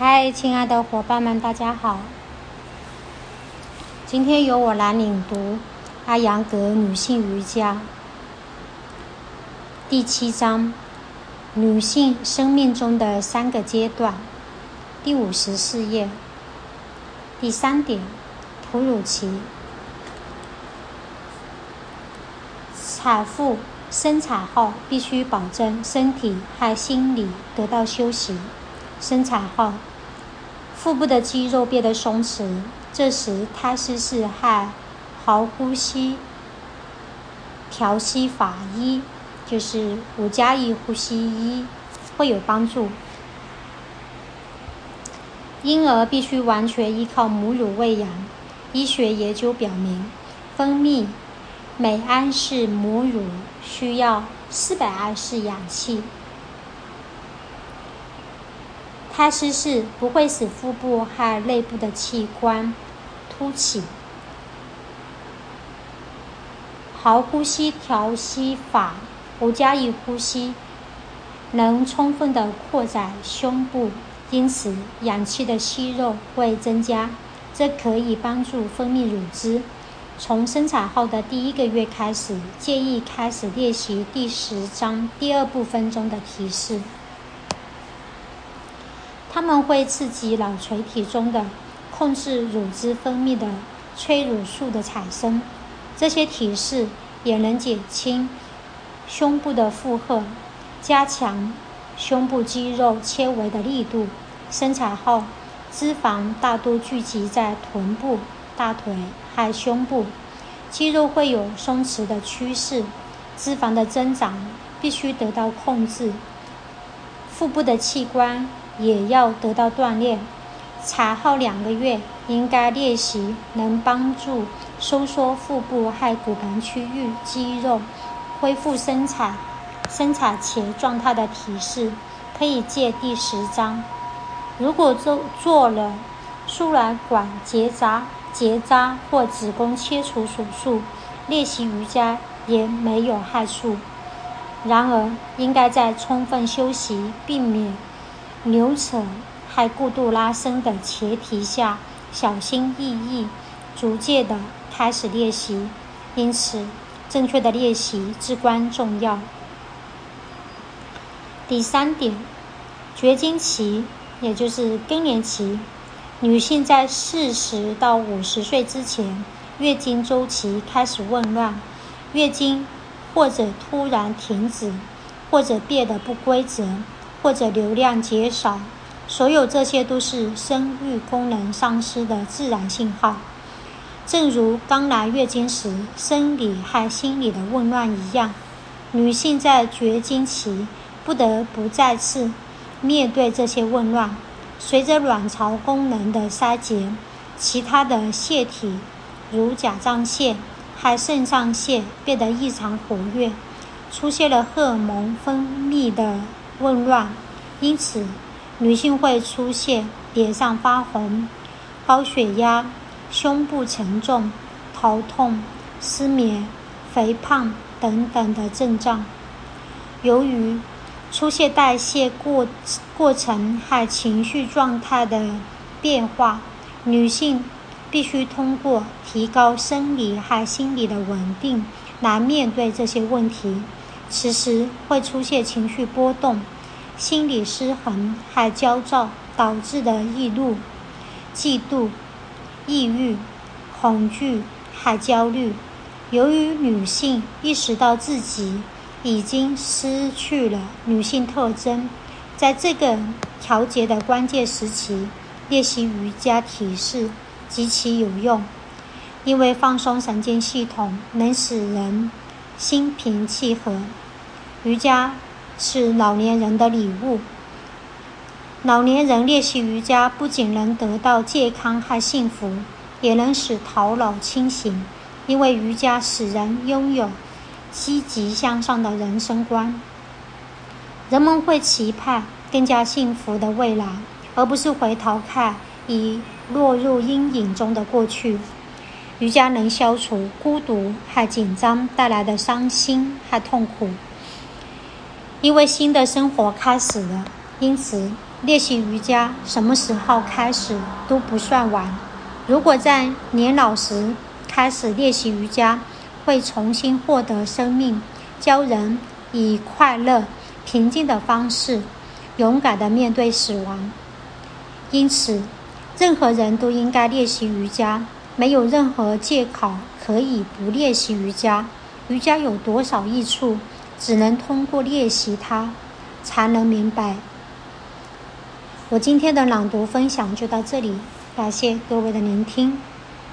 嗨，亲爱的伙伴们，大家好！今天由我来领读阿扬格女性瑜伽第七章：女性生命中的三个阶段，第五十四页。第三点：哺乳期。产妇生产后必须保证身体和心理得到休息。生产后，腹部的肌肉变得松弛，这时胎失式和好呼吸调息法一，就是五加一呼吸一，会有帮助。婴儿必须完全依靠母乳喂养。医学研究表明，分泌每安士母乳需要四百安士氧气。胎失式不会使腹部和内部的器官凸起。好呼吸调息法不加一呼吸能充分的扩展胸部，因此氧气的吸入会增加，这可以帮助分泌乳汁。从生产后的第一个月开始，建议开始练习第十章第二部分中的提示。它们会刺激脑垂体中的控制乳汁分泌的催乳素的产生，这些提示也能减轻胸部的负荷，加强胸部肌肉纤维的力度。生产后，脂肪大多聚集在臀部、大腿和胸部，肌肉会有松弛的趋势，脂肪的增长必须得到控制。腹部的器官。也要得到锻炼。产后两个月应该练习能帮助收缩腹部和骨盆区域肌肉，恢复生产生产前状态的提示，可以借第十章。如果做做了输卵管结扎、结扎或子宫切除手术，练习瑜伽也没有害处。然而，应该在充分休息，避免。扭扯还过度拉伸的前提下，小心翼翼、逐渐的开始练习。因此，正确的练习至关重要。第三点，绝经期，也就是更年期，女性在四十到五十岁之前，月经周期开始紊乱，月经或者突然停止，或者变得不规则。或者流量减少，所有这些都是生育功能丧失的自然信号。正如刚来月经时生理和心理的紊乱一样，女性在绝经期不得不再次面对这些紊乱。随着卵巢功能的衰竭，其他的腺体如甲状腺和肾上腺变得异常活跃，出现了荷尔蒙分泌的。紊乱，因此女性会出现脸上发红、高血压、胸部沉重、头痛、失眠、肥胖等等的症状。由于出现代谢过过程和情绪状态的变化，女性必须通过提高生理和心理的稳定来面对这些问题。此时会出现情绪波动、心理失衡和焦躁导致的易怒、嫉妒、抑郁、恐惧和焦虑。由于女性意识到自己已经失去了女性特征，在这个调节的关键时期，练习瑜伽体式极其有用，因为放松神经系统能使人。心平气和，瑜伽是老年人的礼物。老年人练习瑜伽不仅能得到健康和幸福，也能使头脑清醒，因为瑜伽使人拥有积极向上的人生观。人们会期盼更加幸福的未来，而不是回头看已落入阴影中的过去。瑜伽能消除孤独和紧张带来的伤心和痛苦，因为新的生活开始了。因此，练习瑜伽什么时候开始都不算晚。如果在年老时开始练习瑜伽，会重新获得生命，教人以快乐、平静的方式，勇敢地面对死亡。因此，任何人都应该练习瑜伽，没有任何借口可以不练习瑜伽。瑜伽有多少益处，只能通过练习它，才能明白。我今天的朗读分享就到这里，感谢各位的聆听。